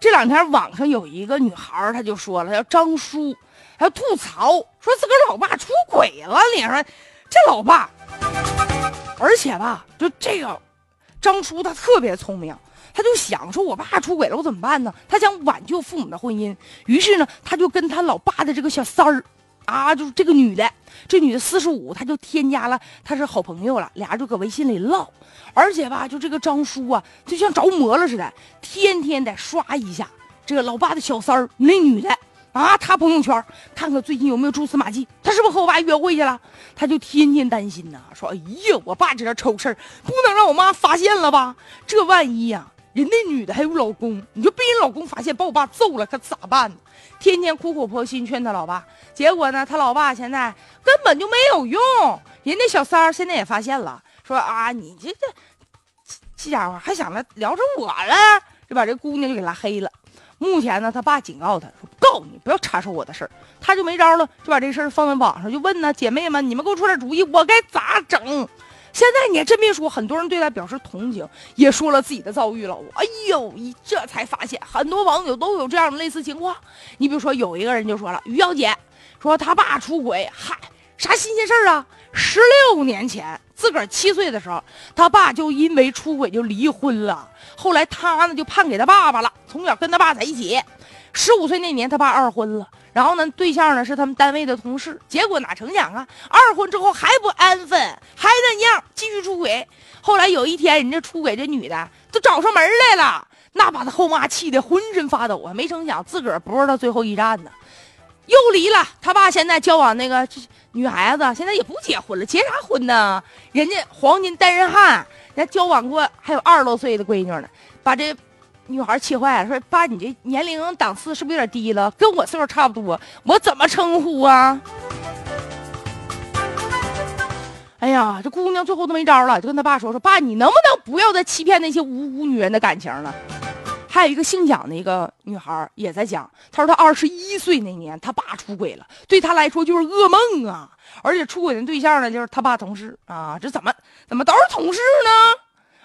这两天网上有一个女孩，她就说了，叫张叔，还吐槽说自个儿老爸出轨了。你说这老爸，而且吧，就这个张叔他特别聪明，他就想说，我爸出轨了，我怎么办呢？他想挽救父母的婚姻，于是呢，他就跟他老爸的这个小三儿。啊，就是这个女的，这女的四十五，她就添加了，她是好朋友了，俩人就搁微信里唠，而且吧，就这个张叔啊，就像着魔了似的，天天得刷一下这个老爸的小三儿那女的啊，他朋友圈看看最近有没有蛛丝马迹，他是不是和我爸约会去了？他就天天担心呐，说哎呀，我爸这点丑事儿不能让我妈发现了吧？这万一呀，人那女的还有老公，你就被人老公发现把我爸揍了，可咋办呢？天天苦口婆心劝他老爸，结果呢，他老爸现在根本就没有用。人家小三儿现在也发现了，说啊，你这这这家伙还想着聊着我了，就把这姑娘就给拉黑了。目前呢，他爸警告他说，告你不要插手我的事儿，他就没招了，就把这事儿放在网上，就问呢，姐妹们，你们给我出点主意，我该咋整？现在你还真别说，很多人对他表示同情，也说了自己的遭遇了。哎呦，一这才发现，很多网友都有这样的类似情况。你比如说，有一个人就说了：“于小姐，说他爸出轨，嗨，啥新鲜事儿啊？十六年前，自个儿七岁的时候，他爸就因为出轨就离婚了。后来他呢就判给他爸爸了，从小跟他爸在一起。十五岁那年，他爸二婚了。”然后呢，对象呢是他们单位的同事，结果哪成想啊，二婚之后还不安分，还那样继续出轨。后来有一天，人家出轨这女的都找上门来了，那把他后妈气得浑身发抖啊！没成想自个儿不是他最后一站呢，又离了。他爸现在交往那个女孩子，现在也不结婚了，结啥婚呢？人家黄金单身汉，人家交往过还有二十多岁的闺女呢，把这。女孩气坏了，说：“爸，你这年龄档次是不是有点低了？跟我岁数差不多，我怎么称呼啊？”哎呀，这姑娘最后都没招了，就跟他爸说：“说爸，你能不能不要再欺骗那些无辜女人的感情了？”还有一个姓蒋的一个女孩也在讲，她说她二十一岁那年，她爸出轨了，对她来说就是噩梦啊！而且出轨的对象呢，就是她爸同事啊，这怎么怎么都是同事呢？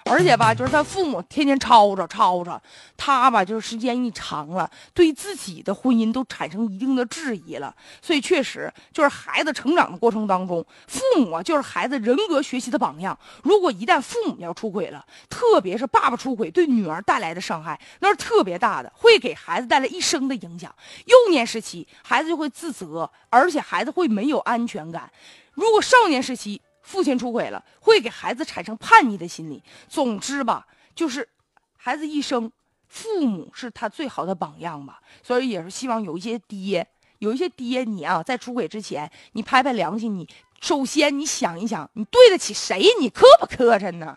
而且吧，就是他父母天天吵吵吵吵，他吧就是时间一长了，对自己的婚姻都产生一定的质疑了。所以确实就是孩子成长的过程当中，父母啊就是孩子人格学习的榜样。如果一旦父母要出轨了，特别是爸爸出轨，对女儿带来的伤害那是特别大的，会给孩子带来一生的影响。幼年时期孩子就会自责，而且孩子会没有安全感。如果少年时期，父亲出轨了，会给孩子产生叛逆的心理。总之吧，就是孩子一生，父母是他最好的榜样吧。所以也是希望有一些爹，有一些爹，你啊，在出轨之前，你拍拍良心，你首先你想一想，你对得起谁？你磕不磕碜呢？